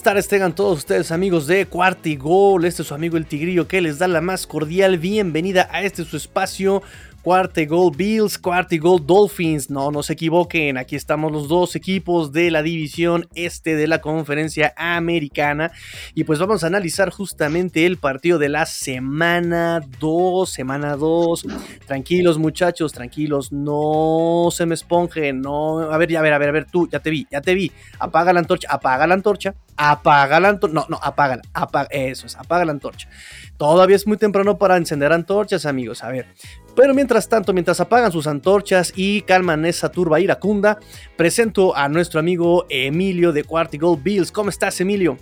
buenas tardes tengan todos ustedes amigos de Cuartigol. Este es su amigo el Tigrillo que les da la más cordial bienvenida a este su espacio Cuarta Gold Bills, Cuarta Gold Dolphins. No, no se equivoquen, aquí estamos los dos equipos de la división este de la conferencia americana. Y pues vamos a analizar justamente el partido de la semana 2, semana 2. Tranquilos muchachos, tranquilos, no se me esponjen, no... A ver, a ver, a ver, a ver, tú, ya te vi, ya te vi. Apaga la antorcha, apaga la antorcha, apaga la antorcha. No, no, apágala, apaga, eso es, apaga la antorcha. Todavía es muy temprano para encender antorchas, amigos. A ver, pero mientras tanto, mientras apagan sus antorchas y calman esa turba iracunda, presento a nuestro amigo Emilio de Gold Bills. ¿Cómo estás, Emilio?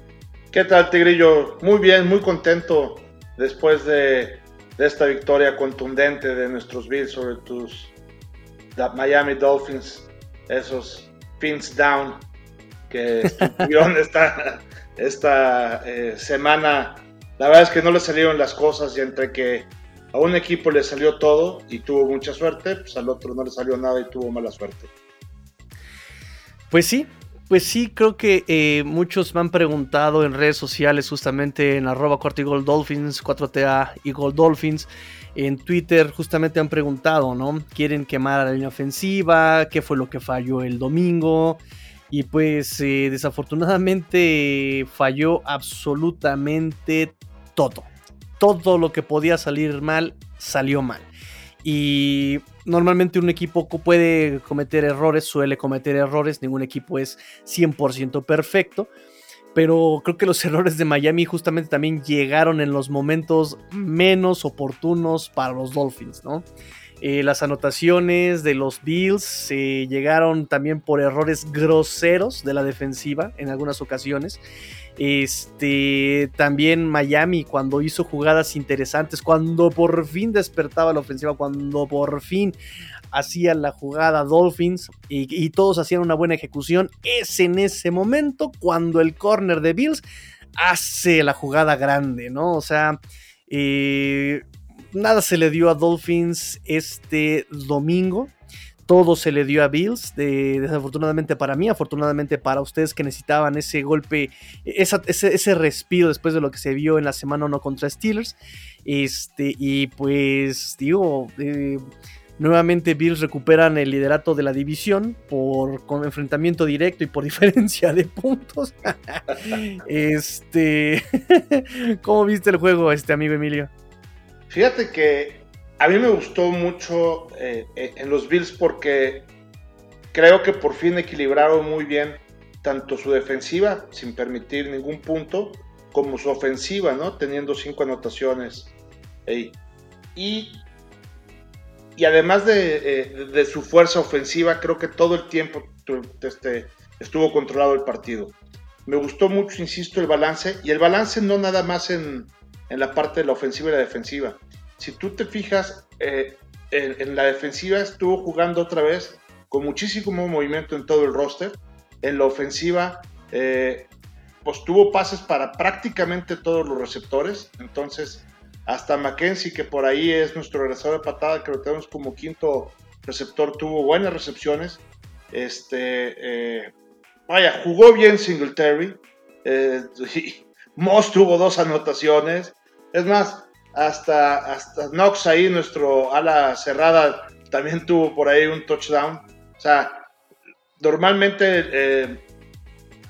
¿Qué tal, Tigrillo? Muy bien, muy contento después de, esta victoria contundente de nuestros Bills sobre tus Miami Dolphins, esos pins down que tuvieron esta, esta eh, semana. La verdad es que no le salieron las cosas y entre que a un equipo le salió todo y tuvo mucha suerte, pues al otro no le salió nada y tuvo mala suerte. Pues sí, pues sí, creo que eh, muchos me han preguntado en redes sociales, justamente en arroba Dolphins, 4TA y Gold Dolphins. En Twitter justamente han preguntado, ¿no? ¿Quieren quemar a la línea ofensiva? ¿Qué fue lo que falló el domingo? Y pues eh, desafortunadamente falló absolutamente todo todo lo que podía salir mal salió mal. Y normalmente un equipo puede cometer errores, suele cometer errores, ningún equipo es 100% perfecto. Pero creo que los errores de Miami justamente también llegaron en los momentos menos oportunos para los Dolphins, ¿no? Eh, las anotaciones de los Bills eh, llegaron también por errores groseros de la defensiva en algunas ocasiones. Este, también Miami cuando hizo jugadas interesantes, cuando por fin despertaba la ofensiva, cuando por fin hacía la jugada Dolphins y, todos hacían una buena ejecución, es en ese momento cuando el corner de Bills hace la jugada grande, ¿no? O sea, eh, nada se le dio a Dolphins este domingo todo se le dio a Bills, desafortunadamente para mí, afortunadamente para ustedes que necesitaban ese golpe, ese, respiro después de lo que se vio en la semana 1 contra Steelers. Este, y pues digo, eh, nuevamente Bills recuperan el liderato de la división por enfrentamiento directo y por diferencia de puntos. este, ¿cómo viste el juego, este amigo Emilio? Fíjate que a mí me gustó mucho eh, eh, en los Bills porque creo que por fin equilibraron muy bien tanto su defensiva, sin permitir ningún punto, como su ofensiva, ¿no? Teniendo cinco anotaciones. Y, y además eh, de, su fuerza ofensiva, creo que todo el tiempo este, estuvo controlado el partido. Me gustó mucho, insisto, el balance. Y el balance no nada más en, en la parte de la ofensiva y la defensiva si tú te fijas, eh, en, la defensiva estuvo jugando otra vez con muchísimo movimiento en todo el roster. En la ofensiva, eh, pues tuvo pases para prácticamente todos los receptores. Entonces, hasta Mackenzie, que por ahí es nuestro regresador de patada, que lo tenemos como quinto receptor, tuvo buenas recepciones. Este, eh, vaya, jugó bien Singletary. Moss tuvo dos anotaciones. Es más, hasta, hasta Knox ahí, nuestro ala cerrada, también tuvo por ahí un touchdown. O sea, normalmente eh,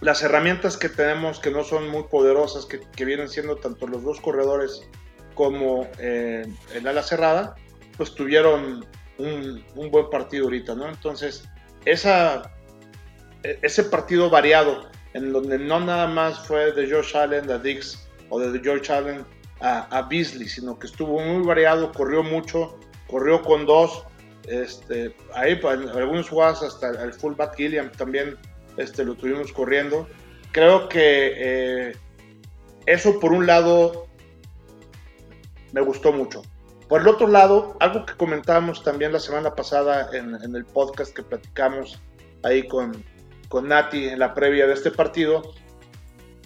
las herramientas que tenemos que no son muy poderosas, que, vienen siendo tanto los dos corredores como eh, el ala cerrada, pues tuvieron un, buen partido ahorita, ¿no? Entonces, esa, e, ese partido variado, en donde no nada más fue de Josh Allen, de Dix o de George Allen, a, Beasley, sino que estuvo muy variado, corrió mucho, corrió con dos, este, ahí pues, algunos jugadas hasta el fullback Gilliam también este, lo tuvimos corriendo. Creo que eh, eso por un lado me gustó mucho. Por el otro lado, algo que comentábamos también la semana pasada en, el podcast que platicamos ahí con, con Nati en la previa de este partido,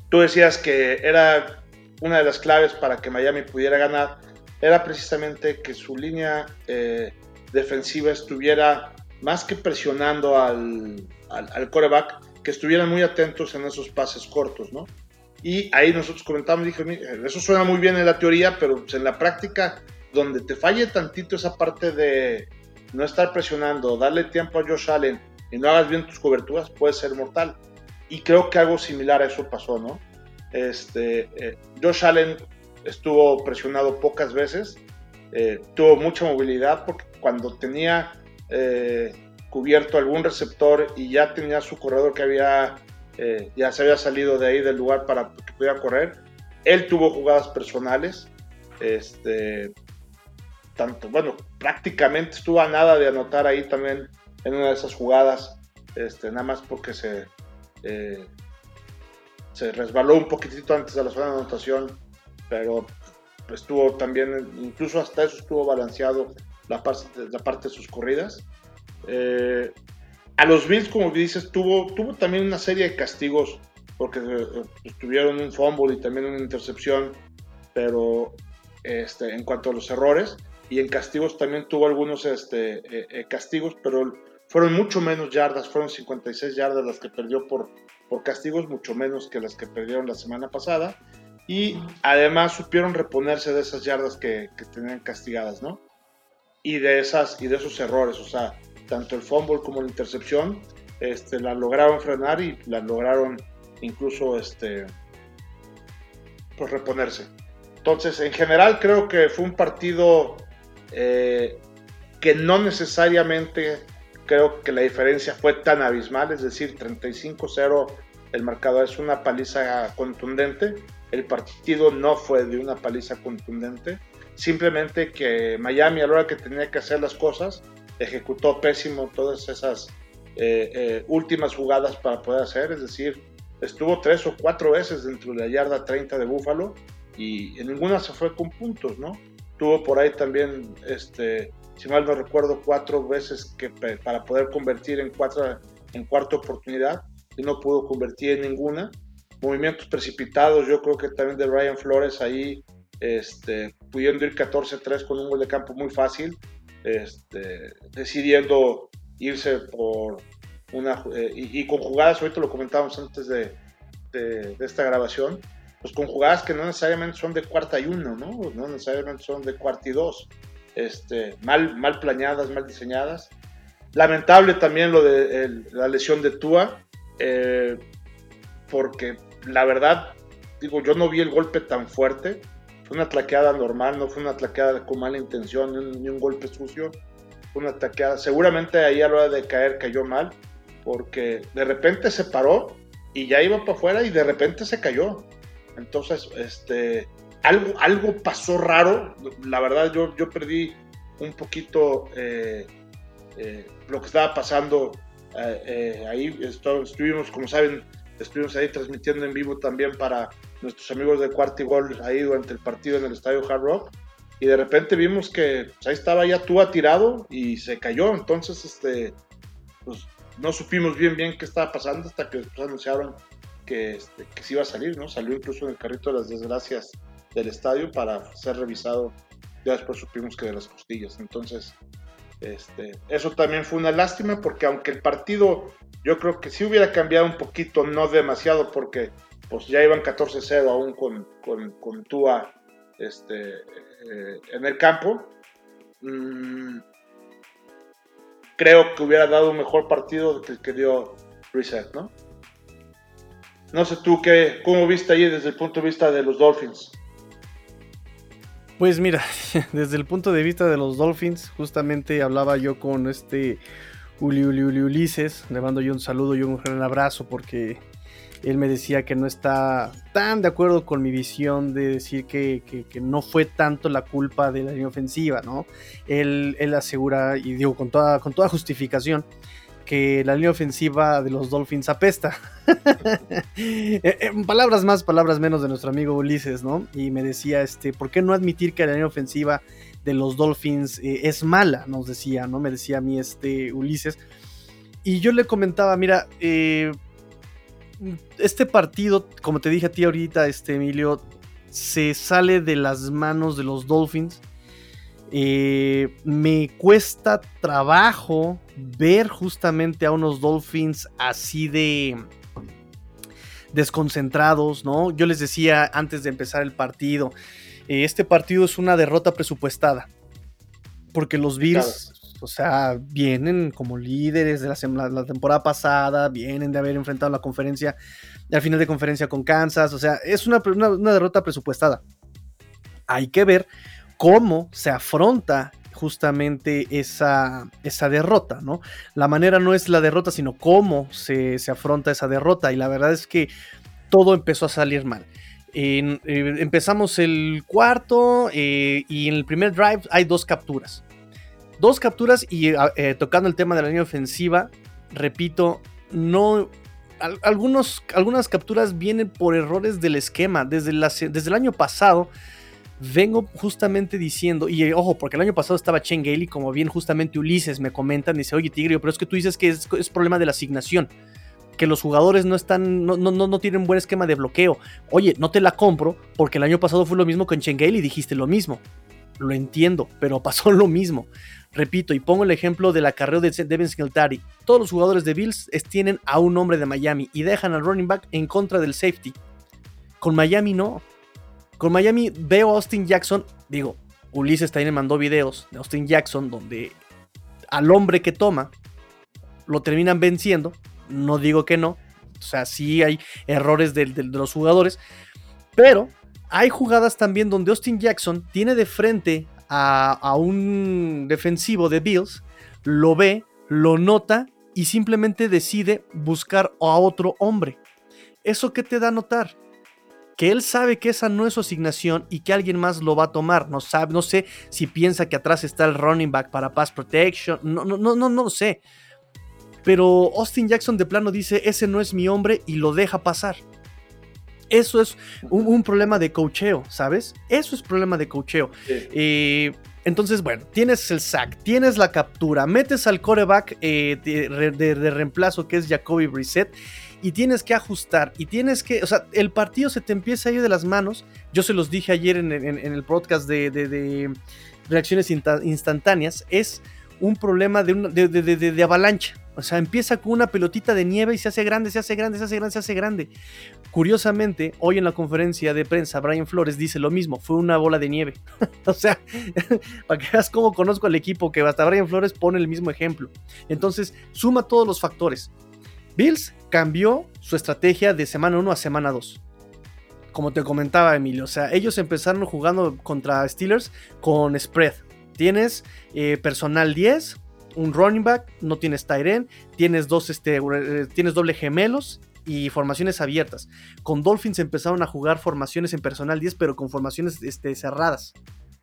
tú decías que era una de las claves para que Miami pudiera ganar era precisamente que su línea eh, defensiva estuviera más que presionando al, al, coreback, que estuvieran muy atentos en esos pases cortos, ¿no? Y ahí nosotros comentamos, dije, eso suena muy bien en la teoría, pero pues, en la práctica, donde te falle tantito esa parte de no estar presionando, darle tiempo a Josh Allen y no hagas bien tus coberturas, puede ser mortal. Y creo que algo similar a eso pasó, ¿no? Este, eh, Josh Allen estuvo presionado pocas veces, eh, tuvo mucha movilidad porque cuando tenía eh, cubierto algún receptor y ya tenía su corredor que había, ya se había salido de ahí del lugar para que pudiera correr, él tuvo jugadas personales, este, tanto, bueno, prácticamente estuvo a nada de anotar ahí también en una de esas jugadas, este, nada más porque se, eh, se resbaló un poquitito antes de la zona de anotación, pero estuvo también, incluso hasta eso estuvo balanceado la parte, la parte de sus corridas. Eh, a los Bills, como dices, tuvo, tuvo también una serie de castigos porque eh, tuvieron un fumble y también una intercepción, pero este, en cuanto a los errores, y en castigos también tuvo algunos este, castigos, pero fueron mucho menos yardas, fueron 56 yardas las que perdió por, por castigos, mucho menos que las que perdieron la semana pasada. Y además supieron reponerse de esas yardas que, que tenían castigadas, ¿no? Y de, esas, y de esos errores, o sea, tanto el fumble como la intercepción, este, la lograron frenar y la lograron incluso este, pues reponerse. Entonces, en general creo que fue un partido eh, que no necesariamente creo que la diferencia fue tan abismal, es decir, 35-0 el marcador es una paliza contundente, el partido no fue de una paliza contundente, simplemente que Miami a la hora que tenía que hacer las cosas ejecutó pésimo todas esas eh, eh, últimas jugadas para poder hacer, es decir, estuvo tres o cuatro veces dentro de la yarda 30 de Búfalo y en ninguna se fue con puntos, ¿no? Tuvo por ahí también este, si mal no recuerdo, cuatro veces que, para poder convertir en, cuatro, en cuarta oportunidad y no pudo convertir en ninguna. Movimientos precipitados, yo creo que también de Ryan Flores ahí, este, pudiendo ir 14-3 con un gol de campo muy fácil, este, decidiendo irse por una. Eh, y, con jugadas, ahorita lo comentábamos antes de, de, de, esta grabación, pues con jugadas que no necesariamente son de cuarta y uno, ¿no? No necesariamente son de cuarta y dos este, mal, mal planeadas, mal diseñadas. Lamentable también lo de la lesión de Tua, eh, porque la verdad, digo, yo no vi el golpe tan fuerte. Fue una tlaqueada normal, no fue una tlaqueada con mala intención, ni un, golpe sucio. Fue una tlaqueada. Seguramente ahí a la hora de caer cayó mal, porque de repente se paró y ya iba para afuera y de repente se cayó. Entonces, este, algo, algo pasó raro. La verdad, yo, yo perdí un poquito eh, eh, lo que estaba pasando eh, ahí. estuvimos, como saben, estuvimos ahí transmitiendo en vivo también para nuestros amigos de Cuarto Gol ahí durante el partido en el estadio Hard Rock. Y de repente vimos que pues, ahí estaba ya Tua tirado y se cayó. Entonces, este, pues, no supimos bien bien qué estaba pasando hasta que anunciaron que, este, que se iba a salir, ¿no? Salió incluso en el carrito de las desgracias del estadio para ser revisado. Ya después supimos que de las costillas. Entonces, este, eso también fue una lástima porque aunque el partido yo creo que sí hubiera cambiado un poquito, no demasiado porque pues ya iban 14-0 aún con, con, con Tua este, eh, en el campo. Mm, creo que hubiera dado un mejor partido que el que dio Reset, ¿no? No sé tú qué, cómo viste ahí desde el punto de vista de los Dolphins. Pues mira, desde el punto de vista de los Dolphins, justamente hablaba yo con este Uli, Uli, Uli Ulises, le mando yo un saludo y un gran abrazo porque él me decía que no está tan de acuerdo con mi visión de decir que, no fue tanto la culpa de la línea ofensiva, ¿no? Él, él asegura, y digo con toda, con toda justificación, que la línea ofensiva de los Dolphins apesta. Eh, eh, palabras más, palabras menos de nuestro amigo Ulises, ¿no? Y me decía, este, ¿por qué no admitir que la línea ofensiva de los Dolphins eh, es mala? Nos decía, ¿no? Me decía a mí este Ulises. Y yo le comentaba, mira, este partido, como te dije a ti ahorita, este Emilio, se sale de las manos de los Dolphins me cuesta trabajo ver justamente a unos Dolphins así de desconcentrados, ¿no? Yo les decía antes de empezar el partido, eh, este partido es una derrota presupuestada, porque los Bills, o sea, vienen como líderes de la, la, temporada pasada, vienen de haber enfrentado la conferencia, al final de conferencia con Kansas, o sea, es una, una derrota presupuestada. Hay que ver cómo se afronta justamente esa, esa derrota, ¿no? La manera no es la derrota, sino cómo se, afronta esa derrota. Y la verdad es que todo empezó a salir mal. Eh, empezamos el cuarto eh, y en el primer drive hay dos capturas. Dos capturas y eh, tocando el tema de la línea ofensiva, repito, no... algunos, algunas capturas vienen por errores del esquema. Desde, desde el año pasado vengo justamente diciendo, y ojo, porque el año pasado estaba Chen y como bien justamente Ulises me comentan, dice, oye Tigre, pero es que tú dices que es, problema de la asignación, que los jugadores no están, no, no, no, tienen buen esquema de bloqueo. Oye, no te la compro, porque el año pasado fue lo mismo con Chen y dijiste lo mismo. Lo entiendo, pero pasó lo mismo. Repito, y pongo el ejemplo del acarreo de Devin Singletary. Todos los jugadores de Bills tienen a un hombre de Miami y dejan al running back en contra del safety. Con Miami no. Con Miami veo a Austin Jackson, digo, Ulises también me mandó videos de Austin Jackson donde al hombre que toma lo terminan venciendo. No digo que no. O sea, sí hay errores de, los jugadores. Pero hay jugadas también donde Austin Jackson tiene de frente a, a, un defensivo de Bills, lo ve, lo nota y simplemente decide buscar a otro hombre. ¿Eso qué te da a notar? Que él sabe que esa no es su asignación y que alguien más lo va a tomar. No sabe, no sé si piensa que atrás está el running back para pass protection. No, no, no, no, no lo sé. Pero Austin Jackson de plano dice, ese no es mi hombre y lo deja pasar. Eso es un, problema de cocheo, ¿sabes? Eso es problema de cocheo. Eh, entonces, bueno, tienes el sack, tienes la captura, metes al coreback eh, de, reemplazo que es Jacoby Brissett y tienes que ajustar y tienes que, o sea, el partido se te empieza a ir de las manos. Yo se los dije ayer en, el podcast de, reacciones instantáneas, es un problema de, de, avalancha. O sea, empieza con una pelotita de nieve y se hace grande, se hace grande, se hace grande, se hace grande. Curiosamente, hoy en la conferencia de prensa, Brian Flores dice lo mismo, fue una bola de nieve. o sea, para que veas cómo conozco al equipo, que hasta Brian Flores pone el mismo ejemplo. Entonces, suma todos los factores. Bills cambió su estrategia de semana 1 a semana 2. Como te comentaba Emilio, o sea, ellos empezaron jugando contra Steelers con spread. Tienes eh, personal 10, un running back, no tienes tight tienes este, eh, tienes doble gemelos y formaciones abiertas. Con Dolphins empezaron a jugar formaciones en personal 10, pero con formaciones este, cerradas.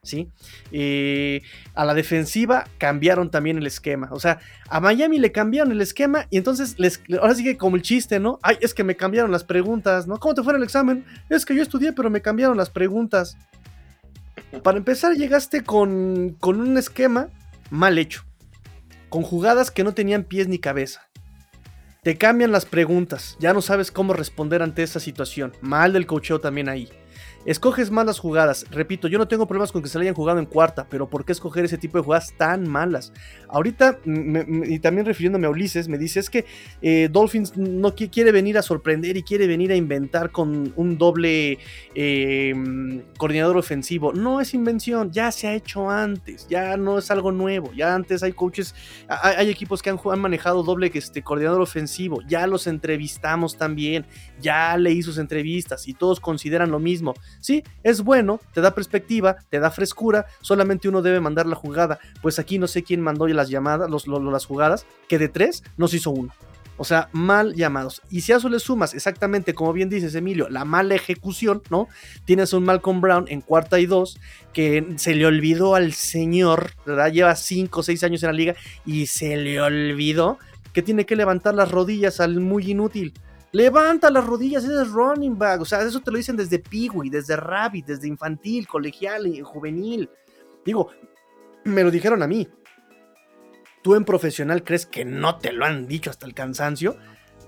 ¿Sí? Eh, a la defensiva cambiaron también el esquema. O sea, a Miami le cambiaron el esquema y entonces les, ahora sí que como el chiste, ¿no? Ay, es que me cambiaron las preguntas, ¿no? ¿Cómo te fue el examen? Es que yo estudié, pero me cambiaron las preguntas. Para empezar, llegaste con, con un esquema mal hecho, con jugadas que no tenían pies ni cabeza. Te cambian las preguntas, ya no sabes cómo responder ante esa situación. Mal del cocheo también ahí. Escoges malas jugadas. Repito, yo no tengo problemas con que se le hayan jugado en cuarta, pero ¿por qué escoger ese tipo de jugadas tan malas? Ahorita, y también refiriéndome a Ulises, me dice, es que eh, Dolphins no quiere venir a sorprender y quiere venir a inventar con un doble eh, coordinador ofensivo. No es invención, ya se ha hecho antes, ya no es algo nuevo, ya antes hay coaches, hay, equipos que han, han, manejado doble este, coordinador ofensivo, ya los entrevistamos también, ya leí sus entrevistas y todos consideran lo mismo. Sí, es bueno, te da perspectiva, te da frescura, solamente uno debe mandar la jugada. Pues aquí no sé quién mandó las llamadas, las jugadas, que de tres nos hizo uno. O sea, mal llamados. Y si a eso le sumas, exactamente como bien dices, Emilio, la mala ejecución, ¿no? Tienes un Malcolm Brown en cuarta y dos, que se le olvidó al señor, ¿verdad? Lleva cinco o seis años en la liga y se le olvidó que tiene que levantar las rodillas al muy inútil. Levanta las rodillas, ese es running back. O sea, eso te lo dicen desde Peewee, desde Rabbit, desde infantil, colegial, y juvenil. Digo, me lo dijeron a mí. ¿Tú en profesional crees que no te lo han dicho hasta el cansancio?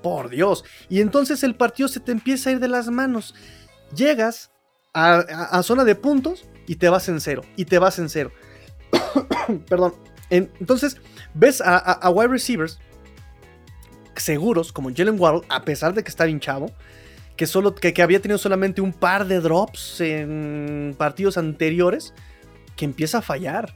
Por Dios. Y entonces el partido se te empieza a ir de las manos. Llegas a, zona de puntos y te vas en cero. Y te vas en cero. Perdón. entonces ves a, a wide receivers seguros como Jalen Waddle, a pesar de que está bien chavo, que, solo, que, había tenido solamente un par de drops en partidos anteriores, que empieza a fallar.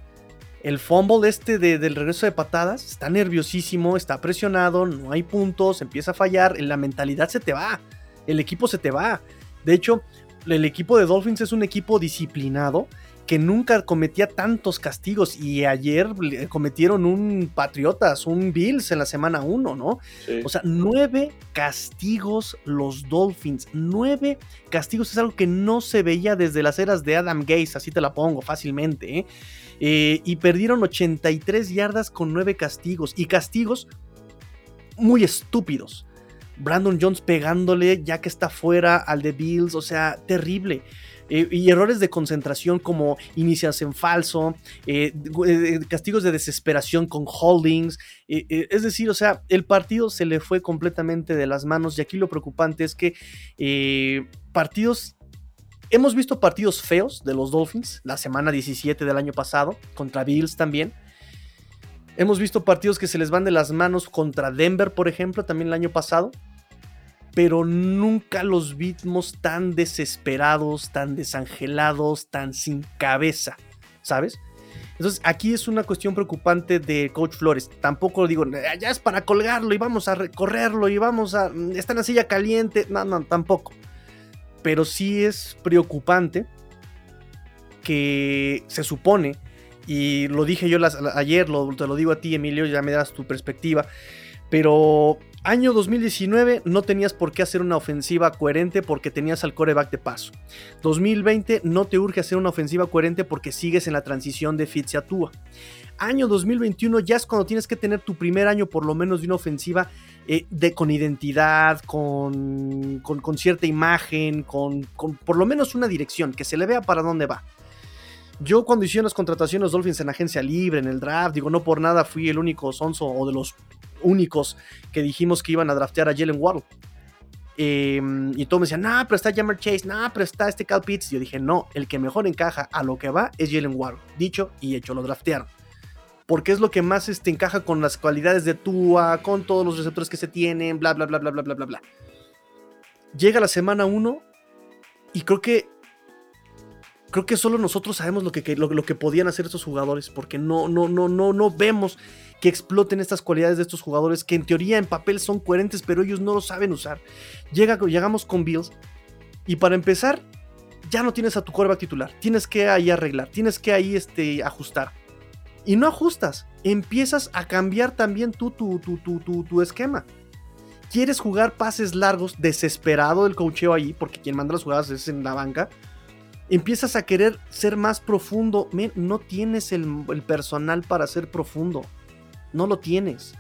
El fumble este del regreso de patadas está nerviosísimo, está presionado, no hay puntos, empieza a fallar, la mentalidad se te va, el equipo se te va. De hecho, el equipo de Dolphins es un equipo disciplinado que nunca cometía tantos castigos y ayer cometieron un Patriotas, un Bills en la semana 1, ¿no? O sea, nueve castigos los Dolphins, nueve castigos es algo que no se veía desde las eras de Adam Gaze, así te la pongo fácilmente, ¿eh? Eh, y perdieron 83 yardas con nueve castigos y castigos muy estúpidos. Brandon Jones pegándole ya que está fuera al de Bills, o sea, terrible. Eh, y errores de concentración como inicias en falso, eh, eh, castigos de desesperación con holdings. es decir, o sea, el partido se le fue completamente de las manos y aquí lo preocupante es que partidos... Hemos visto partidos feos de los Dolphins la semana 17 del año pasado, contra Bills también. Hemos visto partidos que se les van de las manos contra Denver, por ejemplo, también el año pasado pero nunca los vimos tan desesperados, tan desangelados, tan sin cabeza, ¿sabes? Entonces aquí es una cuestión preocupante de Coach Flores. Tampoco digo, ya es para colgarlo y vamos a recorrerlo y vamos a... Está en la silla caliente. No, no, tampoco. Pero sí es preocupante que se supone, y lo dije yo ayer, lo, te lo digo a ti Emilio, ya me das tu perspectiva, pero Año 2019 no tenías por qué hacer una ofensiva coherente porque tenías al coreback de paso. 2020 no te urge hacer una ofensiva coherente porque sigues en la transición de Fitz a Tua. Año 2021 ya es cuando tienes que tener tu primer año por lo menos de una ofensiva eh, de, con identidad, con, cierta imagen, con, con por lo menos una dirección, que se le vea para dónde va. Yo cuando hicieron las contrataciones Dolphins en agencia libre, en el draft, digo, no por nada fui el único sonso o de los únicos que dijimos que iban a draftear a Jalen Waddle. Em, y todos me decían, no, pero está Jammer Chase, no, pero está este Cal Pitts. Y yo dije, no, el que mejor encaja a lo que va es Jalen Waddle. Dicho y hecho, lo draftearon. Porque es lo que más este, encaja con las cualidades de Tua, con todos los receptores que se tienen, bla, bla, bla, bla, bla, bla, bla, bla. Llega la semana 1 y creo que creo que solo nosotros sabemos lo que, lo, que podían hacer estos jugadores, porque no, no, no, no, no vemos que exploten estas cualidades de estos jugadores que en teoría en papel son coherentes, pero ellos no lo saben usar. Llega, llegamos con Bills y para empezar, ya no tienes a tu quarterback titular, tienes que ahí arreglar, tienes que ahí este, ajustar. Y no ajustas, empiezas a cambiar también tú tu, tu, tu, tu, esquema. Quieres jugar pases largos, desesperado del cocheo ahí, porque quien manda las jugadas es en la banca empiezas a querer ser más profundo. no tienes el, personal para ser profundo. No lo tienes.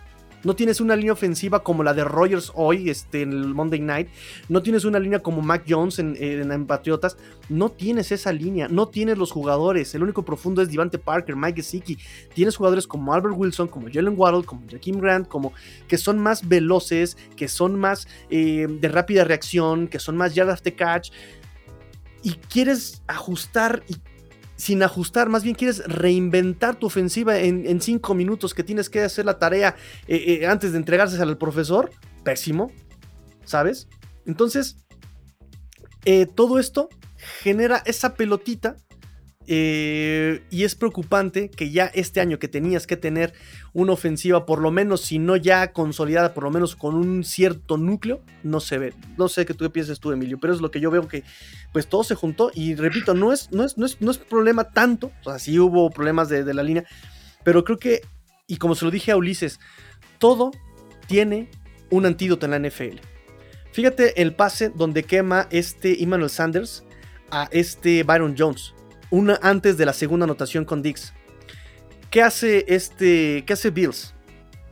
No tienes una línea ofensiva como la de Rogers hoy este, en el Monday Night. No tienes una línea como Mac Jones en, en, Patriotas. No tienes esa línea. No tienes los jugadores. El único profundo es Devante Parker, Mike Gesicki. Tienes jugadores como Albert Wilson, como Jalen Waddle, como Jaquim Grant, como que son más veloces, que son más eh, de rápida reacción, que son más yard after catch y quieres ajustar y sin ajustar, más bien quieres reinventar tu ofensiva en, cinco minutos que tienes que hacer la tarea eh, eh, antes de entregarse al profesor, pésimo, ¿sabes? Entonces, eh, todo esto genera esa pelotita eh, y es preocupante que ya este año que tenías que tener una ofensiva, por lo menos, si no ya consolidada, por lo menos con un cierto núcleo, no se ve. No sé qué tú piensas tú, Emilio, pero es lo que yo veo que pues todo se juntó. Y repito, no es, no es, no es, no es problema tanto, o sea, sí hubo problemas de, de la línea, pero creo que, y como se lo dije a Ulises, todo tiene un antídoto en la NFL. Fíjate el pase donde quema este Emmanuel Sanders a este Byron Jones una antes de la segunda anotación con Dix. ¿Qué hace este, qué hace Bills?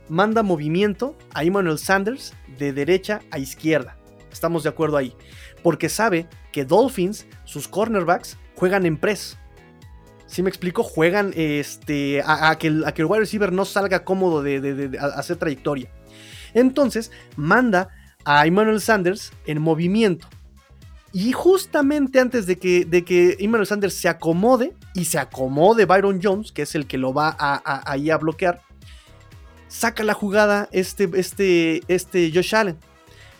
Manda movimiento a Emmanuel Sanders de derecha a izquierda. Estamos de acuerdo ahí. Porque sabe que Dolphins, sus cornerbacks, juegan en press. Si me explico, juegan este, a, que, el, a que el wide receiver no salga cómodo de, hacer trayectoria. Entonces, manda a Emmanuel Sanders en movimiento. Y justamente antes de que, de que Emmanuel Sanders se acomode y se acomode Byron Jones, que es el que lo va a, ahí a bloquear, saca la jugada este, este, este Josh Allen.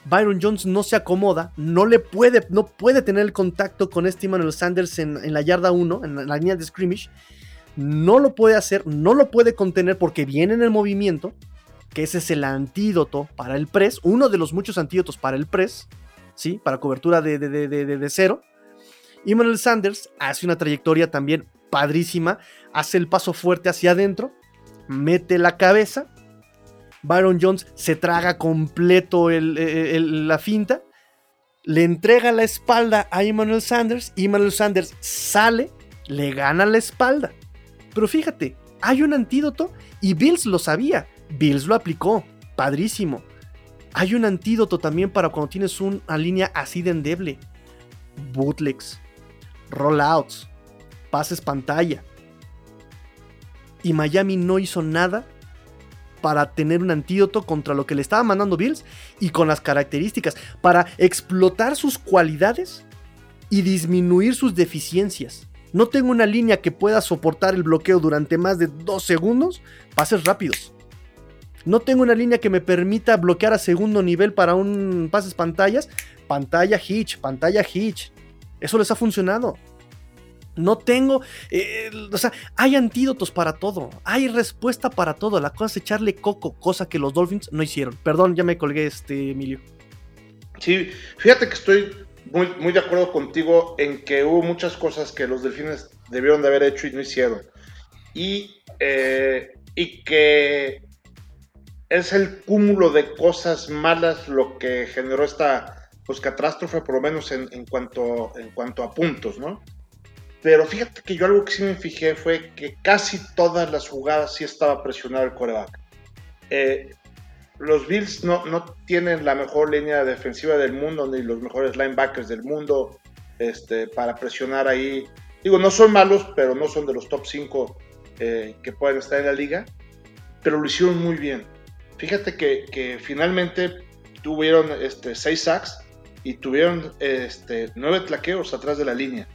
Byron Jones no se acomoda, no le puede, no puede tener el contacto con este Emmanuel Sanders en, en la yarda 1, en la línea de scrimmage. No lo puede hacer, no lo puede contener porque viene en el movimiento, que ese es el antídoto para el press, uno de los muchos antídotos para el press, ¿sí? Para cobertura de, de, de, de cero. Emmanuel Sanders hace una trayectoria también padrísima, hace el paso fuerte hacia adentro, mete la cabeza Byron Jones se traga completo la finta, le entrega la espalda a Emmanuel Sanders, Emmanuel Sanders sale, le gana la espalda. Pero fíjate, hay un antídoto y Bills lo sabía, Bills lo aplicó, padrísimo. Hay un antídoto también para cuando tienes una línea así de endeble. Bootlegs, rollouts, pases pantalla. Y Miami no hizo nada para tener un antídoto contra lo que le estaba mandando Bills y con las características, para explotar sus cualidades y disminuir sus deficiencias. No tengo una línea que pueda soportar el bloqueo durante más de dos segundos, pases rápidos. No tengo una línea que me permita bloquear a segundo nivel para un pases pantallas, pantalla hitch, pantalla hitch. Eso les ha funcionado. No tengo, eh, o sea, hay antídotos para todo, hay respuesta para todo. La cosa es echarle coco, cosa que los Dolphins no hicieron. Perdón, ya me colgué, este Emilio. Sí, fíjate que estoy muy, de acuerdo contigo en que hubo muchas cosas que los Delfines debieron de haber hecho y no hicieron. Y, eh, y que es el cúmulo de cosas malas lo que generó esta pues, catástrofe, por lo menos en, cuanto, en cuanto a puntos, ¿no? Pero fíjate que yo algo que sí me fijé fue que casi todas las jugadas sí estaba presionado el coreback. Eh, los Bills no, no, tienen la mejor línea defensiva del mundo, ni los mejores linebackers del mundo este, para presionar ahí. Digo, no son malos, pero no son de los top 5 eh, que pueden estar en la liga, pero lo hicieron muy bien. Fíjate que, finalmente tuvieron este, 6 sacks y tuvieron este, 9 tlaqueos atrás de la línea.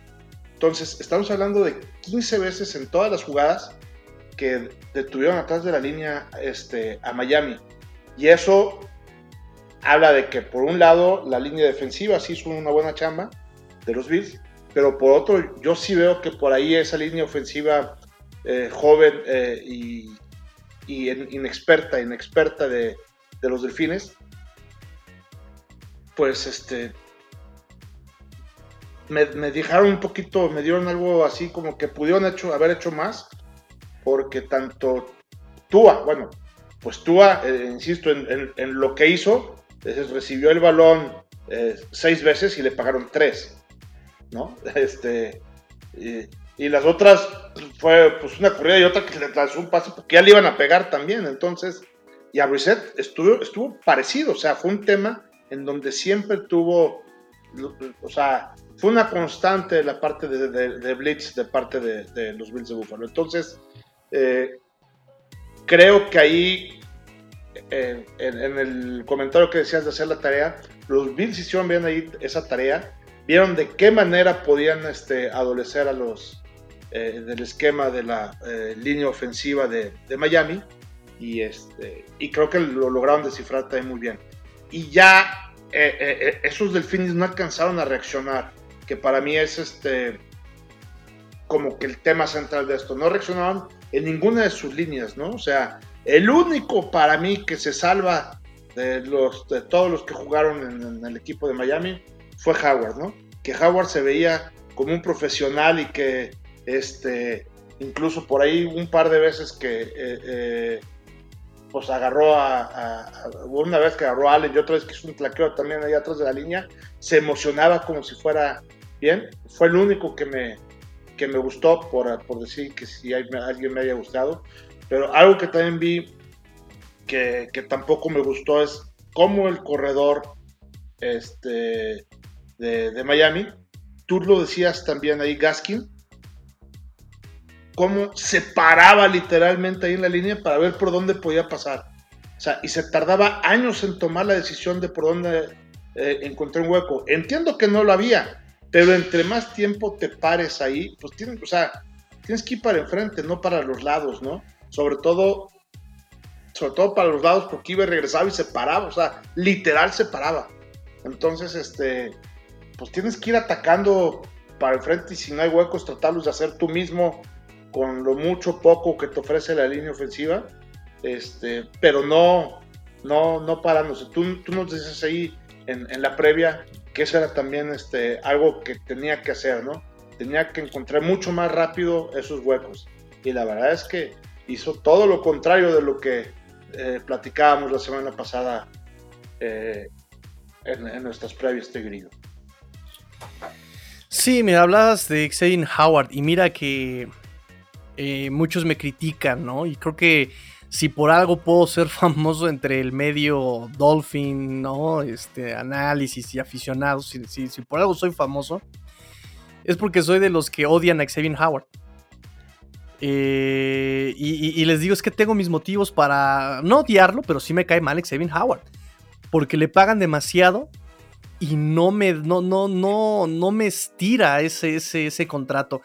Entonces, estamos hablando de 15 veces en todas las jugadas que detuvieron atrás de la línea este, a Miami. Y eso habla de que, por un lado, la línea defensiva sí hizo una buena chamba de los Bills, pero por otro, yo sí veo que por ahí esa línea ofensiva eh, joven eh, y, inexperta, inexperta de, de los Delfines, pues este, me, me, dejaron un poquito, me dieron algo así como que pudieron hecho, haber hecho más, porque tanto Tua, bueno, pues Tua, eh, insisto, en, lo que hizo, recibió el balón eh, seis veces y le pagaron tres, ¿no? Este, y, las otras fue pues una corrida y otra que le lanzó un pase porque ya le iban a pegar también, entonces, y a Reset estuvo, estuvo parecido, o sea, fue un tema en donde siempre tuvo, o sea, fue una constante la parte de, Blitz de parte de, los Bills de Buffalo. Entonces, eh, creo que ahí, en, el comentario que decías de hacer la tarea, los Bills hicieron bien ahí esa tarea, vieron de qué manera podían este, adolecer a los eh, del esquema de la eh, línea ofensiva de, Miami y, este, y creo que lo lograron descifrar también muy bien. Y ya esos delfines no alcanzaron a reaccionar que para mí es este como que el tema central de esto. No reaccionaron en ninguna de sus líneas, ¿no? O sea, el único para mí que se salva de, los, de todos los que jugaron en, el equipo de Miami fue Howard, ¿no? Que Howard se veía como un profesional y que este, incluso por ahí un par de veces que eh, eh, pues agarró a, una vez que agarró a Allen y otra vez que hizo un claqueo también ahí atrás de la línea, se emocionaba como si fuera bien. Fue el único que me, que me gustó, por, por decir que si hay, alguien me haya gustado. Pero algo que también vi que, que tampoco me gustó es cómo el corredor este, de, de, Miami, tú lo decías también ahí, Gaskin, cómo se paraba literalmente ahí en la línea para ver por dónde podía pasar. O sea, y se tardaba años en tomar la decisión de por dónde eh, encontrar un hueco. Entiendo que no lo había, pero entre más tiempo te pares ahí, pues tienes, o sea, tienes que ir para enfrente, no para los lados, ¿no? Sobre todo, sobre todo para los lados, porque iba y regresaba y se paraba, o sea, literal se paraba. Entonces, este, pues tienes que ir atacando para el frente y si no hay huecos, tratarlos de hacer tú mismo con lo mucho poco que te ofrece la línea ofensiva, este, pero no, no, no parándose. Tú, tú nos dices ahí en, en, la previa que eso era también este, algo que tenía que hacer, ¿no? Tenía que encontrar mucho más rápido esos huecos. Y la verdad es que hizo todo lo contrario de lo que eh, platicábamos la semana pasada eh, en, en, nuestras previas de grillo. Sí, me hablabas de Xavier Howard y mira que eh, muchos me critican, ¿no? Y creo que si por algo puedo ser famoso entre el medio Dolphin, ¿no? Este, análisis y aficionados, si, si, si por algo soy famoso, es porque soy de los que odian a Xavier Howard. Eh, y, les digo, es que tengo mis motivos para no odiarlo, pero sí me cae mal Xavier Howard. Porque le pagan demasiado y no me, no, no, no, no me estira ese, ese, ese contrato.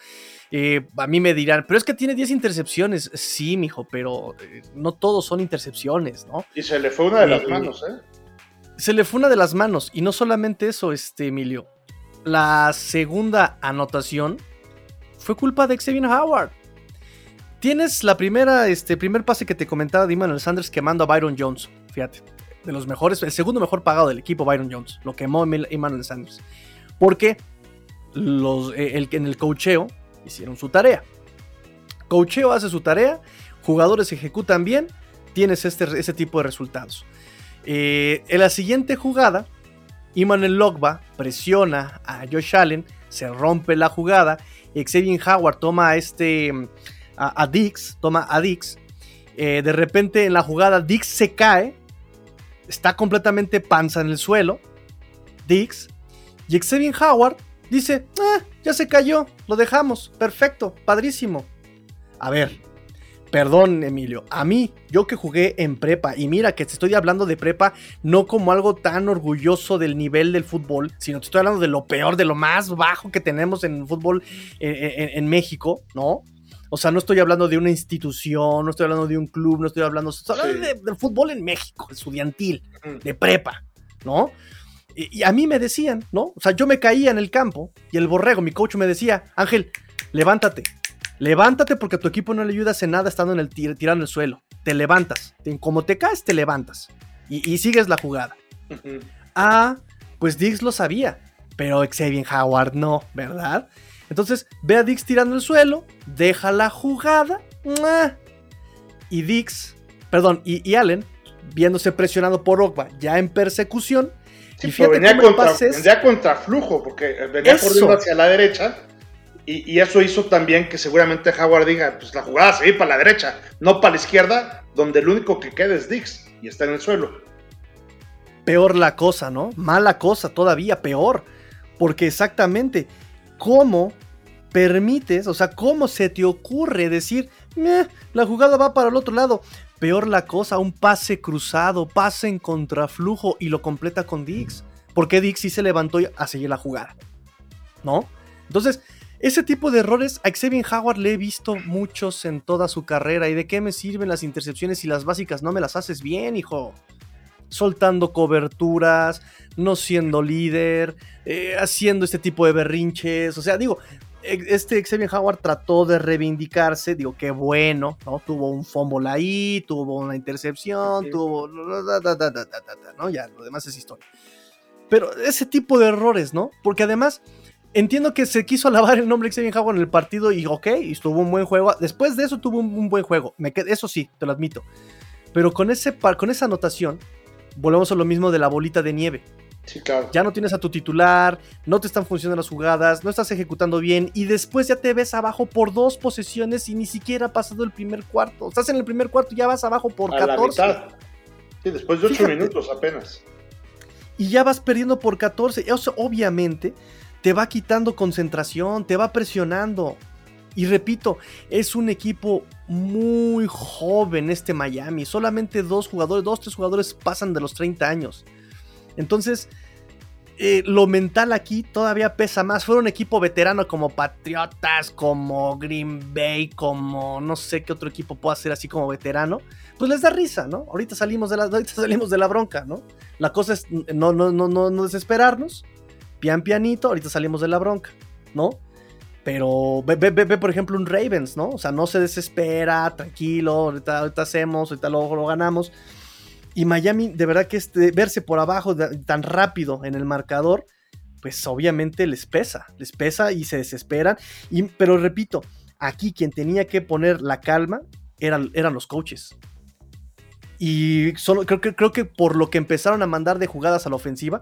Eh, a mí me dirán, pero es que tiene 10 intercepciones. Sí, mijo, pero eh, no todos son intercepciones, ¿no? Y se le fue una de las manos, ¿eh? Se le fue una de las manos. Y no solamente eso, este, Emilio. La segunda anotación fue culpa de Xavier Howard. Tienes la primera, este, primer pase que te comentaba de Emmanuel Sanders quemando a Byron Jones. Fíjate, de los mejores, el segundo mejor pagado del equipo, Byron Jones. Lo quemó Emmanuel Sanders. Porque los, el, en el cocheo hicieron su tarea. Cocheo hace su tarea, jugadores ejecutan bien, tienes este, tipo de resultados. Eh, en la siguiente jugada, Iman Logba presiona a Josh Allen, se rompe la jugada, Xavier Howard toma a este a, Dix, toma a Dix. Eh, de repente en la jugada Dix se cae, está completamente panza en el suelo, Dix, y Xavier Howard dice, ah, ya se cayó, lo dejamos, perfecto, padrísimo. A ver, perdón Emilio, a mí, yo que jugué en prepa, y mira que te estoy hablando de prepa no como algo tan orgulloso del nivel del fútbol, sino te estoy hablando de lo peor, de lo más bajo que tenemos en el fútbol en, México, ¿no? O sea, no estoy hablando de una institución, no estoy hablando de un club, no estoy hablando, estoy hablando del fútbol en México, estudiantil, de prepa, ¿no? Y, a mí me decían, ¿no? O sea, yo me caía en el campo y el borrego, mi coach me decía, Ángel, levántate, levántate porque a tu equipo no le ayudas en nada estando en el tirando el suelo. Te levantas, como te caes, te levantas y, sigues la jugada. Ah, pues Dix lo sabía, pero Xavier Howard no, ¿verdad? Entonces ve a Dix tirando el suelo, deja la jugada, y Dix, perdón, y, y Allen, viéndose presionado por Ogba ya en persecución, Sí, pero venía contra, contra flujo, porque venía corriendo hacia la derecha. Y, eso hizo también que seguramente Howard diga, pues la jugada se va para la derecha, no para la izquierda, donde el único que queda es Dix y está en el suelo. Peor la cosa, ¿no? Mala cosa todavía, peor. Porque exactamente, ¿cómo permites, o sea, cómo se te ocurre decir, la jugada va para el otro lado? Peor la cosa, un pase cruzado, pase en contraflujo y lo completa con Dix. Porque Dix sí se levantó a seguir la jugada. ¿No? Entonces, ese tipo de errores a Xavier Howard le he visto muchos en toda su carrera. ¿Y de qué me sirven las intercepciones si las básicas no me las haces bien, hijo? Soltando coberturas, no siendo líder, eh, haciendo este tipo de berrinches. O sea, digo, este Xavier Howard trató de reivindicarse, digo, qué bueno, ¿no? Tuvo un fumble ahí, tuvo una intercepción, tuvo... ¿no? Ya, lo demás es historia. Pero ese tipo de errores, ¿no? Porque además, entiendo que se quiso alabar el nombre Xavier Howard en el partido y ok, y estuvo un buen juego. Después de eso tuvo un, buen juego, Me eso sí, te lo admito. Pero con, ese, con esa anotación, volvemos a lo mismo de la bolita de nieve. Ya no tienes a tu titular, no te están funcionando las jugadas, no estás ejecutando bien y después ya te ves abajo por dos posesiones y ni siquiera ha pasado el primer cuarto. Estás en el primer cuarto y ya vas abajo por a 14. La mitad. Sí, después de 8 minutos apenas. Y ya vas perdiendo por 14. Eso obviamente te va quitando concentración, te va presionando. Y repito, es un equipo muy joven este Miami. Solamente dos jugadores, dos, tres jugadores pasan de los 30 años. Entonces, eh, lo mental aquí todavía pesa más. Fue un equipo veterano como Patriotas, como Green Bay, como no sé qué otro equipo pueda ser así como veterano. Pues les da risa, ¿no? Ahorita salimos de la, salimos de la bronca, ¿no? La cosa es no, no, no, no, no desesperarnos, pian pianito, ahorita salimos de la bronca, ¿no? Pero ve, ve, ve, por ejemplo, un Ravens, ¿no? O sea, no se desespera, tranquilo, ahorita, ahorita hacemos, ahorita luego lo ganamos. Y Miami, de verdad que este, verse por abajo tan rápido en el marcador, pues obviamente les pesa, les pesa y se desesperan. Y, pero repito, aquí quien tenía que poner la calma eran, eran los coaches. Y solo, creo, que, creo que por lo que empezaron a mandar de jugadas a la ofensiva,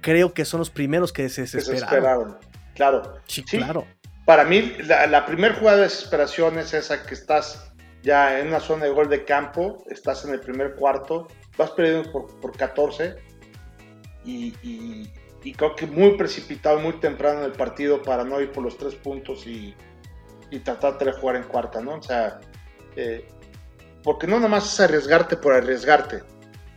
creo que son los primeros que se desesperaron. Claro. Sí, claro. Para mí, la, primera jugada de desesperación es esa que estás ya en una zona de gol de campo, estás en el primer cuarto, vas perdiendo por, por 14 y, creo que muy precipitado, muy temprano en el partido para no ir por los tres puntos y, tratar de jugar en cuarta, ¿no? O sea, eh, porque no nomás es arriesgarte por arriesgarte,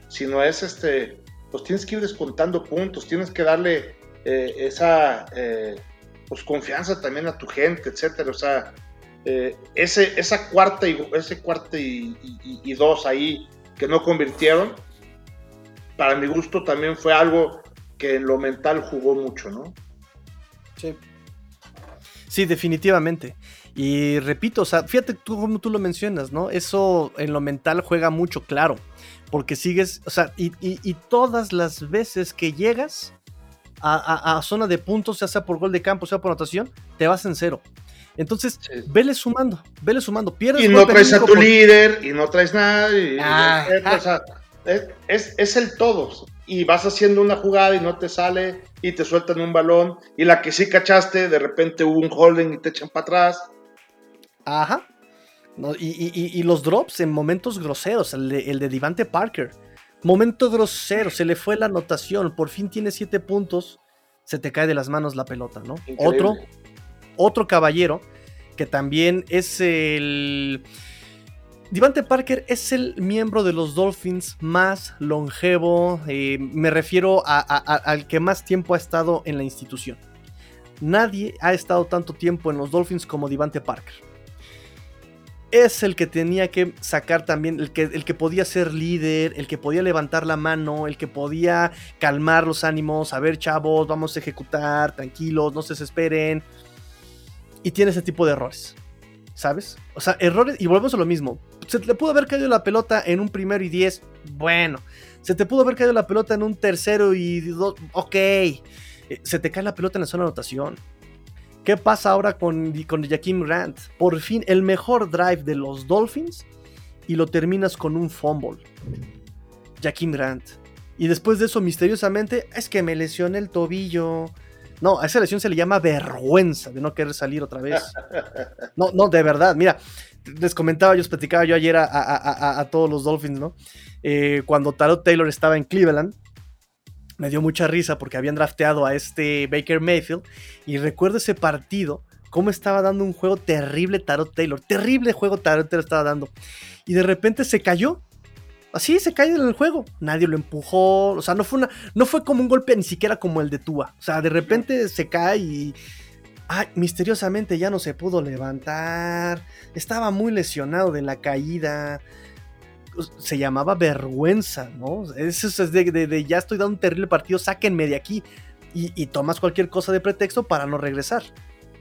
sino es este, pues tienes que ir descontando puntos, tienes que darle eh, esa eh, pues confianza también a tu gente, etcétera. O sea, ese, esa cuarta y ese cuarta y, dos ahí que no convirtieron, para mi gusto también fue algo que en lo mental jugó mucho, ¿no? Sí. Sí, definitivamente. Y repito, o sea, fíjate tú como tú lo mencionas, ¿no? Eso en lo mental juega mucho, claro. Porque sigues, o sea, y, y todas las veces que llegas, a, zona de puntos, ya sea por gol de campo, sea por anotación, te vas en cero. Entonces, vele sumando, vele sumando. Pierdes y no traes a tu líder, y no traes nada. Ah, es, es, el todo. Y vas haciendo una jugada y no te sale, y te sueltan un balón, y la que sí cachaste, de repente hubo un holding y te echan para atrás. Ajá. y, los drops en momentos groseros, el de, el de Divante Parker Momento grosero, se le fue la anotación, por fin tiene siete puntos, se te cae de las manos la pelota, ¿no? Otro, otro caballero que también es el... Divante Parker es el miembro de los Dolphins más longevo, eh, me refiero al que más tiempo ha estado en la institución. Nadie ha estado tanto tiempo en los Dolphins como Divante Parker es el que tenía que sacar también, el que, el que podía ser líder, el que podía levantar la mano, el que podía calmar los ánimos, a ver chavos, vamos a ejecutar, tranquilos, no se desesperen. Y tiene ese tipo de errores, ¿sabes? O sea, errores, y volvemos a lo mismo. Se te pudo haber caído la pelota en un primero y diez, bueno. Se te pudo haber caído la pelota en un tercero y dos, ok. Eh, se te cae la pelota en la zona de anotación ¿Qué pasa ahora con, con Jaquim Grant? Por fin, el mejor drive de los Dolphins y lo terminas con un fumble. Jaquim Grant. Y después de eso, misteriosamente, es que me lesioné el tobillo. No, a esa lesión se le llama vergüenza de no querer salir otra vez. No, no, de verdad. Mira, les comentaba, yo os platicaba yo ayer a, todos los Dolphins, ¿no? Eh, cuando Tarot Taylor estaba en Cleveland, me dio mucha risa porque habían drafteado a este Baker Mayfield y recuerdo ese partido, cómo estaba dando un juego terrible Tarot Taylor, terrible juego Tarot Taylor estaba dando y de repente se cayó. Así se cae en el juego. Nadie lo empujó. O sea, no fue una. No fue como un golpe ni siquiera como el de Tua. O sea, de repente se cae y. Ay, misteriosamente ya no se pudo levantar. Estaba muy lesionado de la caída se llamaba vergüenza, ¿no? Eso es de, ya estoy dando un terrible partido, sáquenme de aquí. Y, tomas cualquier cosa de pretexto para no regresar,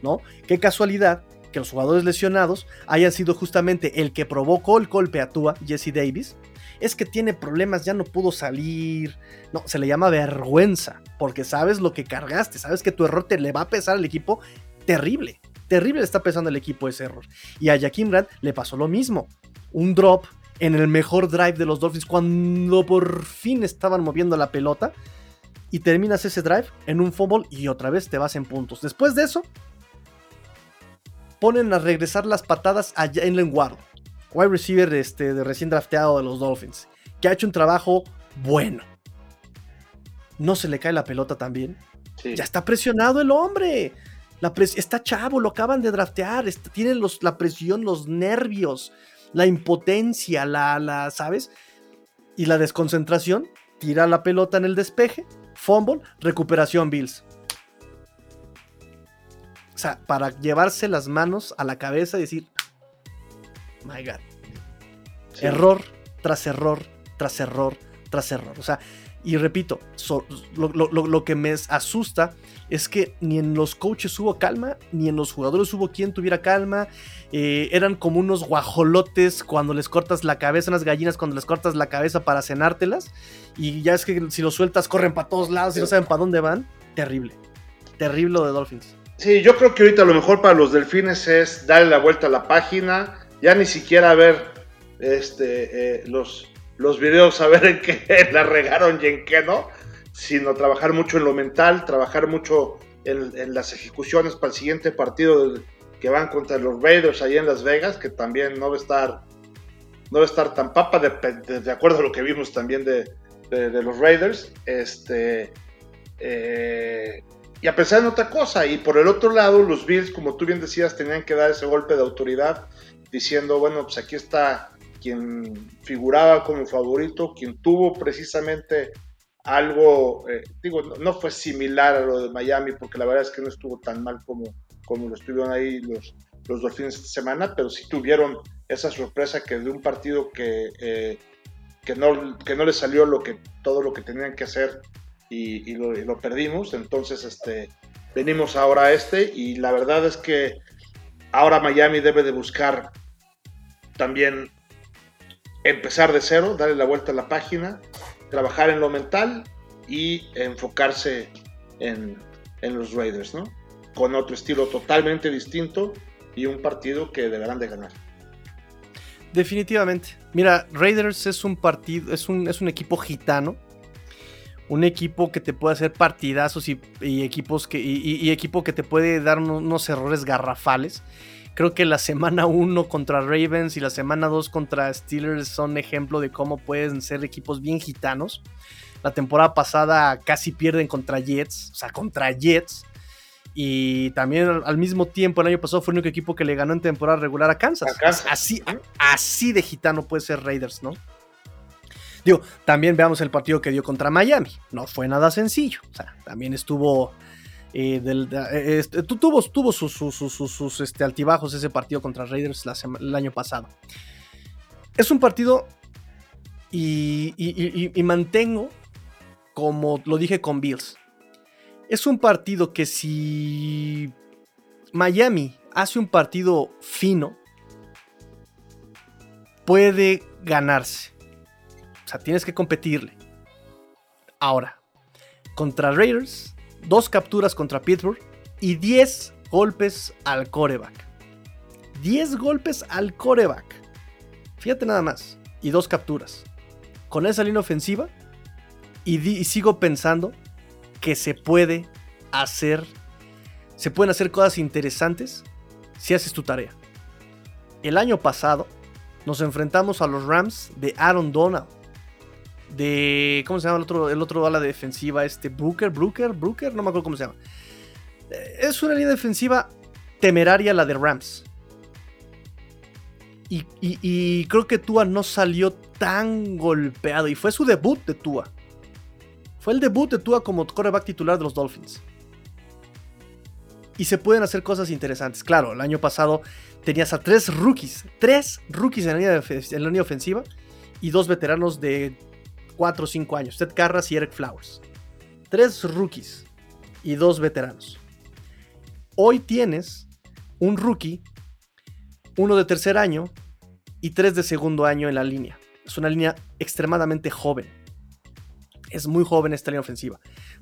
¿no? Qué casualidad que los jugadores lesionados hayan sido justamente el que provocó el golpe a Tua, Jesse Davis. Es que tiene problemas, ya no pudo salir. No, se le llama vergüenza, porque sabes lo que cargaste, sabes que tu error te le va a pesar al equipo terrible. Terrible le está pesando al equipo ese error. Y a Jaquim le pasó lo mismo. Un drop en el mejor drive de los Dolphins cuando por fin estaban moviendo la pelota y terminas ese drive en un fumble y otra vez te vas en puntos. Después de eso, ponen a regresar las patadas a Jalen Ward, wide receiver este, de recién drafteado de los Dolphins, que ha hecho un trabajo bueno. No se le cae la pelota también. Ya está presionado el hombre. La está chavo, lo acaban de draftear. tiene los, la presión, los nervios la impotencia, la, la, ¿sabes? Y la desconcentración, tira la pelota en el despeje, fumble, recuperación Bills. O sea, para llevarse las manos a la cabeza y decir, my God. Error tras error, tras error, tras error. O sea, Y repito, lo, que me asusta es que ni en los coaches hubo calma, ni en los jugadores hubo quien tuviera calma. Eh, eran como unos guajolotes cuando les cortas la cabeza, unas gallinas cuando les cortas la cabeza para cenártelas. Y ya es que si los sueltas corren para todos lados y no saben para dónde van. Terrible. Terrible lo de Dolphins. Sí, yo creo que ahorita lo mejor para los delfines es darle la vuelta a la página, ya ni siquiera ver este, eh, los, los videos, a ver en qué la regaron y en qué no, sino trabajar mucho en lo mental, trabajar mucho en, las ejecuciones para el siguiente partido que van contra los Raiders ahí en Las Vegas, que también no va a estar, no va a estar tan papa, de, acuerdo a lo que vimos también de, los Raiders. Este, eh, y a pesar de otra cosa, y por el otro lado, los Bills, como tú bien decías, tenían que dar ese golpe de autoridad, diciendo, bueno, pues aquí está quien figuraba como favorito, quien tuvo precisamente algo, eh, digo, no, fue similar a lo de Miami, porque la verdad es que no estuvo tan mal como, como lo estuvieron ahí los, los Dolphins esta semana, pero sí tuvieron esa sorpresa que de un partido que, eh, que, no, que no le salió lo que, todo lo que tenían que hacer y, lo, perdimos. Entonces, este, venimos ahora a este y la verdad es que ahora Miami debe de buscar también empezar de cero, darle la vuelta a la página, trabajar en lo mental y enfocarse en, los Raiders, ¿no? Con otro estilo totalmente distinto y un partido que deberán de ganar. Definitivamente. Mira, Raiders es un partido, es un, es un equipo gitano un equipo que te puede hacer partidazos y, equipos que, y, equipo que te puede dar unos, errores garrafales. Creo que la semana 1 contra Ravens y la semana 2 contra Steelers son ejemplo de cómo pueden ser equipos bien gitanos. La temporada pasada casi pierden contra Jets, o sea, contra Jets. Y también al mismo tiempo, el año pasado fue el único equipo que le ganó en temporada regular a Kansas. Así, así de gitano puede ser Raiders, ¿no? Digo, también veamos el partido que dio contra Miami. No fue nada sencillo. O sea, también estuvo. Eh, este, tuvo, tuvo sus, sus, este, altibajos ese partido contra Raiders el año pasado. Es un partido y, mantengo como lo dije con Bills. Es un partido que si Miami hace un partido fino, puede ganarse. O sea, tienes que competirle. Ahora, contra Raiders, dos capturas contra Pittsburgh y 10 golpes al coreback. 10 golpes al coreback. Fíjate nada más. Y dos capturas. Con esa línea ofensiva. Y, sigo pensando que se puede hacer. Se pueden hacer cosas interesantes si haces tu tarea. El año pasado nos enfrentamos a los Rams de Aaron Donald de. ¿Cómo se llama el otro, el otro ala defensiva? Este Brooker, Brooker, Brooker, no me acuerdo cómo se llama. Eh, es una línea defensiva temeraria la de Rams. Y, creo que Tua no salió tan golpeado. Y fue su debut de Tua. Fue el debut de Tua como quarterback titular de los Dolphins. Y se pueden hacer cosas interesantes. Claro, el año pasado tenías a tres rookies. Tres rookies en la línea, en la línea ofensiva. Y dos veteranos de 4 o 5 años. Ted Carras y Eric Flowers. Tres rookies y dos veteranos. Hoy tienes un rookie, uno de tercer año y tres de segundo año en la línea. Es una línea extremadamente joven. Es muy joven esta línea ofensiva.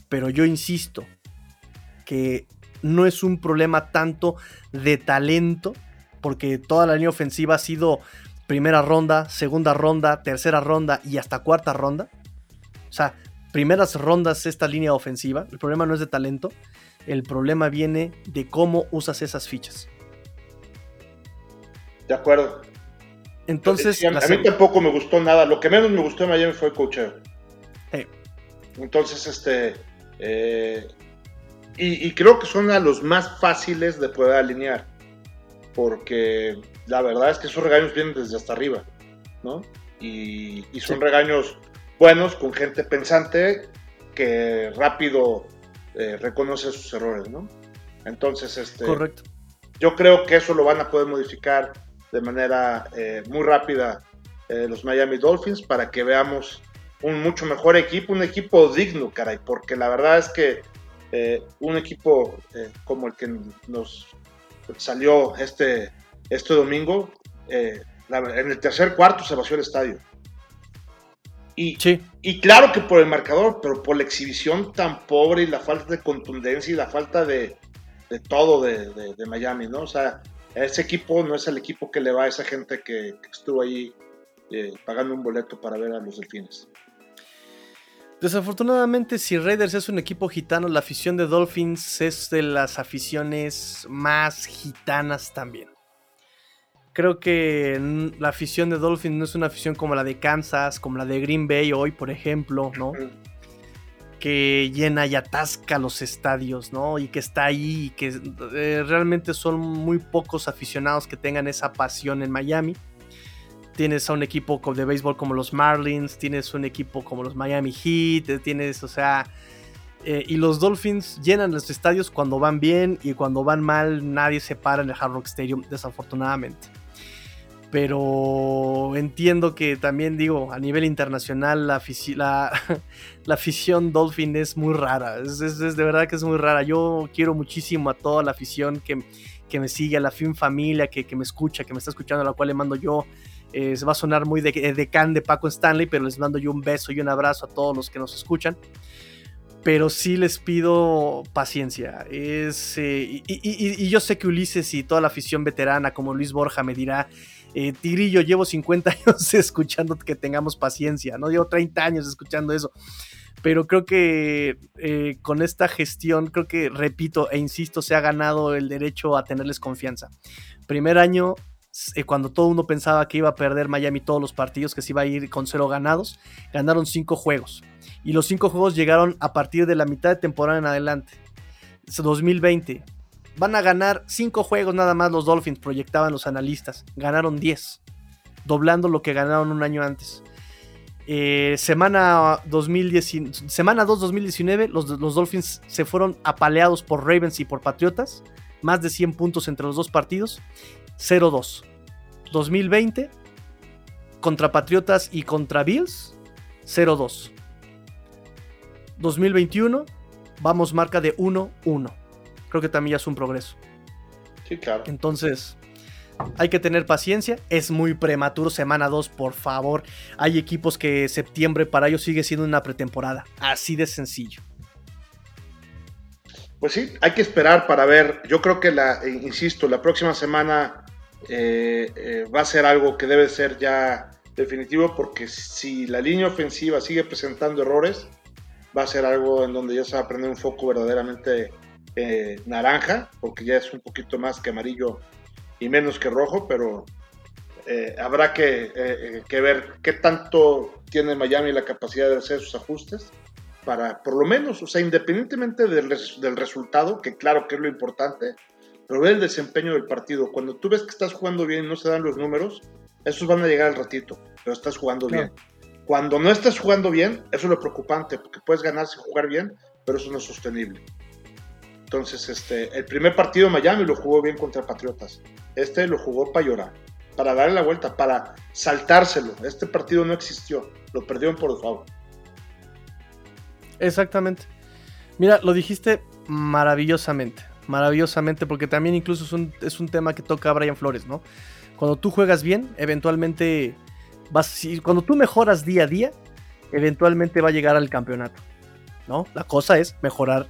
Pero yo insisto que no es un problema tanto de talento, porque toda la línea ofensiva ha sido primera ronda, segunda ronda, tercera ronda y hasta cuarta ronda. O sea, primeras rondas esta línea ofensiva. El problema no es de talento, el problema viene de cómo usas esas fichas. De acuerdo. Entonces, a, mí tampoco me gustó nada. Lo que menos me gustó en Miami fue el cocheo. Entonces, este. Eh, y, y, creo que son a los más fáciles de poder alinear. Porque la verdad es que esos regaños vienen desde hasta arriba, ¿no? Y, son regaños buenos con gente pensante que rápido eh, reconoce sus errores, ¿no? Entonces, este, Correcto. yo creo que eso lo van a poder modificar de manera eh, muy rápida eh, los Miami Dolphins para que veamos un mucho mejor equipo, un equipo digno, caray, porque la verdad es que eh, un equipo eh, como el que nos salió este, este domingo, eh, en el tercer cuarto se vació el estadio. Y, y claro que por el marcador, pero por la exhibición tan pobre y la falta de contundencia y la falta de, de todo de, de, Miami, ¿no? O sea, ese equipo no es el equipo que le va a esa gente que, estuvo ahí pagando un boleto para ver a los delfines. Desafortunadamente, si Raiders es un equipo gitano, la afición de Dolphins es de las aficiones más gitanas también. Creo que la afición de Dolphins no es una afición como la de Kansas, como la de Green Bay hoy, por ejemplo, ¿no? Que llena y atasca los estadios, ¿no? Y que está ahí y que eh, realmente son muy pocos aficionados que tengan esa pasión en Miami tienes a un equipo de béisbol como los Marlins, tienes un equipo como los Miami Heat, eh, tienes, o sea, eh, y los Dolphins llenan los estadios cuando van bien y cuando van mal nadie se para en el Hard Rock Stadium, desafortunadamente. Pero entiendo que también digo, a nivel internacional la, la, afición Dolphin es muy rara, es, de verdad que es muy rara. Yo quiero muchísimo a toda la afición que, que me sigue, a la fin familia que, que me escucha, que me está escuchando, a la cual le mando yo eh, se va a sonar muy de, de can de Paco Stanley, pero les mando yo un beso y un abrazo a todos los que nos escuchan. Pero sí les pido paciencia. Es, eh, y, yo sé que Ulises y toda la afición veterana, como Luis Borja, me dirá: eh, Tigrillo, llevo 50 años escuchando que tengamos paciencia, ¿no? Llevo 30 años escuchando eso pero creo que con esta gestión, creo que, repito e insisto, se ha ganado el derecho a tenerles confianza. Primer año eh, cuando todo mundo pensaba que iba a perder Miami todos los partidos, que se iba a ir con cero ganados, ganaron cinco juegos. Y los cinco juegos llegaron a partir de la mitad de temporada en adelante. 2020. Van a ganar cinco juegos nada más los Dolphins, proyectaban los analistas. Ganaron 10, doblando lo que ganaron un año antes. Eh, semana, 2010, semana 2 2019, los, los Dolphins se fueron apaleados por Ravens y por Patriotas. Más de 100 puntos entre los dos partidos. 0-2. 2020 contra Patriotas y contra Bills 0-2. 2021 vamos marca de 1-1. Creo que también ya es un progreso. Sí, claro. Entonces, hay que tener paciencia. Es muy prematuro, semana 2, por favor. Hay equipos que septiembre para ellos sigue siendo una pretemporada. Así de sencillo. Pues sí, hay que esperar para ver. Yo creo que la, eh, insisto, la próxima semana eh, eh, va a ser algo que debe ser ya definitivo porque si la línea ofensiva sigue presentando errores, va a ser algo en donde ya se va a prender un foco verdaderamente naranja, porque ya es un poquito más que amarillo y menos que rojo, pero habrá que, que, ver qué tanto tiene Miami la capacidad de hacer sus ajustes para, por lo menos, o sea, independientemente del, del, resultado, que claro que es lo importante, pero ver el desempeño del partido. Cuando tú ves que estás jugando bien y no se dan los números, esos van a llegar al ratito, pero estás jugando bien. Cuando no estás jugando bien, eso es lo preocupante, porque puedes ganar sin jugar bien, pero eso no es sostenible. Entonces, este, el primer partido Miami lo jugó bien contra Patriotas. Este lo jugó para llorar, para darle la vuelta, para saltárselo. Este partido no existió, lo perdieron por default. Exactamente. Mira, lo dijiste maravillosamente. Maravillosamente, porque también incluso es un, es un tema que toca Brian Flores, ¿no? Cuando tú juegas bien, eventualmente vas. Cuando tú mejoras día a día, eventualmente va a llegar al campeonato, ¿no? La cosa es mejorar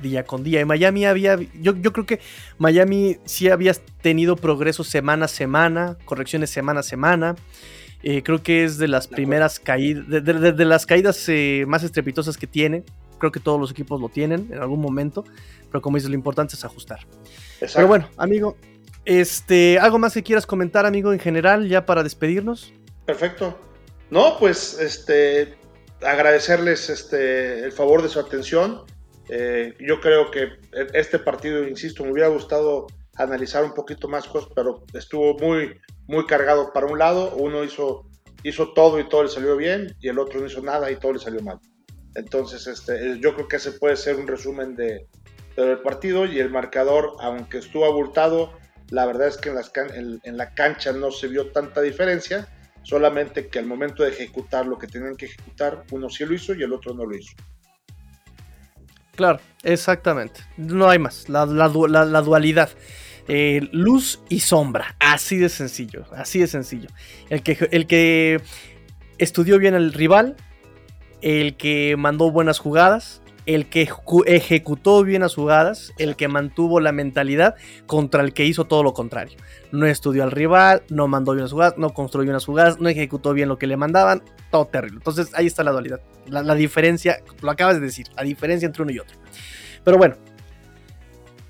día con día. En Miami había. Yo, yo creo que Miami sí había tenido progreso semana a semana, correcciones semana a semana. Eh, creo que es de las primeras caídas, de, las caídas eh, más estrepitosas que tiene. Creo que todos los equipos lo tienen en algún momento, pero como dices, lo importante es ajustar. Pero bueno, amigo, este, ¿algo más que quieras comentar, amigo, en general, ya para despedirnos? Perfecto. No, pues, este, agradecerles este, el favor de su atención. Eh, yo creo que este partido, insisto, me hubiera gustado analizar un poquito más cosas, pero estuvo muy, muy cargado para un lado, uno hizo, hizo todo y todo le salió bien, y el otro no hizo nada y todo le salió mal. Entonces, este, yo creo que ese puede ser un resumen de, del partido y el marcador, aunque estuvo abultado, la verdad es que en, las en, la cancha no se vio tanta diferencia, solamente que al momento de ejecutar lo que tenían que ejecutar, uno sí lo hizo y el otro no lo hizo. Claro, exactamente. No hay más. La, dualidad. Eh, luz y sombra. Así de sencillo. Así de sencillo. El que, el que estudió bien al rival. El que mandó buenas jugadas el que ejecutó bien las jugadas, el que mantuvo la mentalidad contra el que hizo todo lo contrario. No estudió al rival, no mandó bien las jugadas, no construyó unas jugadas, no ejecutó bien lo que le mandaban, todo terrible. Entonces ahí está la dualidad, la, diferencia, lo acabas de decir, la diferencia entre uno y otro. Pero bueno,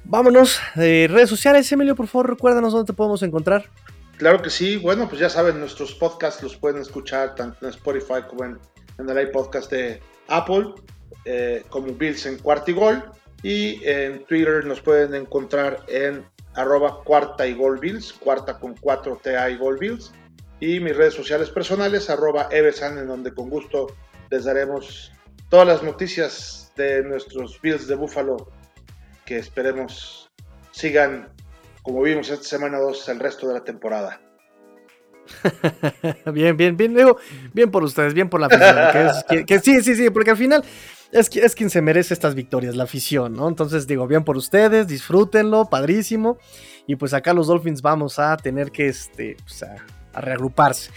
vámonos. Eh, redes sociales, Emilio, por favor, recuérdanos dónde te podemos encontrar. Claro que sí, bueno, pues ya saben, nuestros podcasts los pueden escuchar tanto en Spotify como en, en el iPodcast de Apple. Eh, como Bills en Cuartigol y en Twitter nos pueden encontrar en arroba cuarta y gol Bills, cuarta con 4 TA y gol Bills y mis redes sociales personales arroba Evesan en donde con gusto les daremos todas las noticias de nuestros Bills de Buffalo que esperemos sigan como vimos esta semana 2 el resto de la temporada. bien, bien, bien, digo, bien por ustedes, bien por la afición. que, sí, sí, sí, porque al final es, es quien se merece estas victorias, la afición, ¿no? Entonces digo, bien por ustedes, disfrútenlo, padrísimo. Y pues acá los Dolphins vamos a tener que, este, pues, a, reagruparse.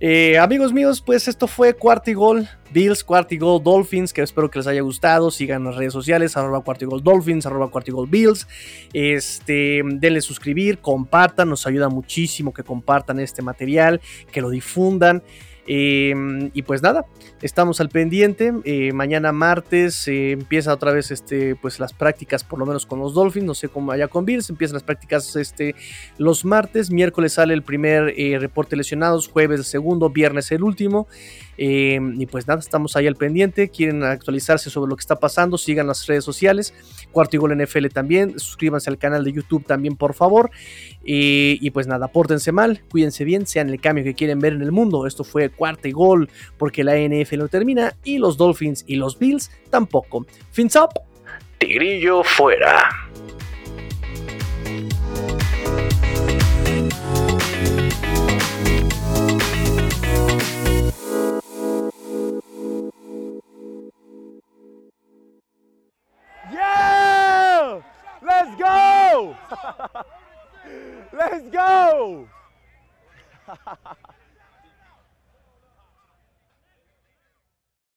Eh, amigos míos, pues esto fue Cuartigol Bills, Cuartigol Dolphins, que espero que les haya gustado. Sigan las redes sociales, arroba Cuartigol Dolphins, arroba Cuartigol Bills. Este, denle suscribir, compartan, nos ayuda muchísimo que compartan este material, que lo difundan. Em, y pues nada, estamos al pendiente. Eh, mañana martes eh, empieza otra vez este, pues las prácticas, por lo menos con los Dolphins. No sé cómo vaya con Bills. Empiezan las prácticas este, los martes. Miércoles sale el primer eh, reporte lesionados. Jueves el segundo. Viernes el último. Em, y pues nada, estamos ahí al pendiente. Quieren actualizarse sobre lo que está pasando. Sigan las redes sociales. Cuarto y Gol NFL también. Suscríbanse al canal de YouTube también, por favor. y pues nada, pórtense mal. Cuídense bien. Sean el cambio que quieren ver en el mundo. Esto fue cuarta y gol porque la NFL no termina y los Dolphins y los Bills tampoco. Fins up. Tigrillo fuera. Let's go! Let's go!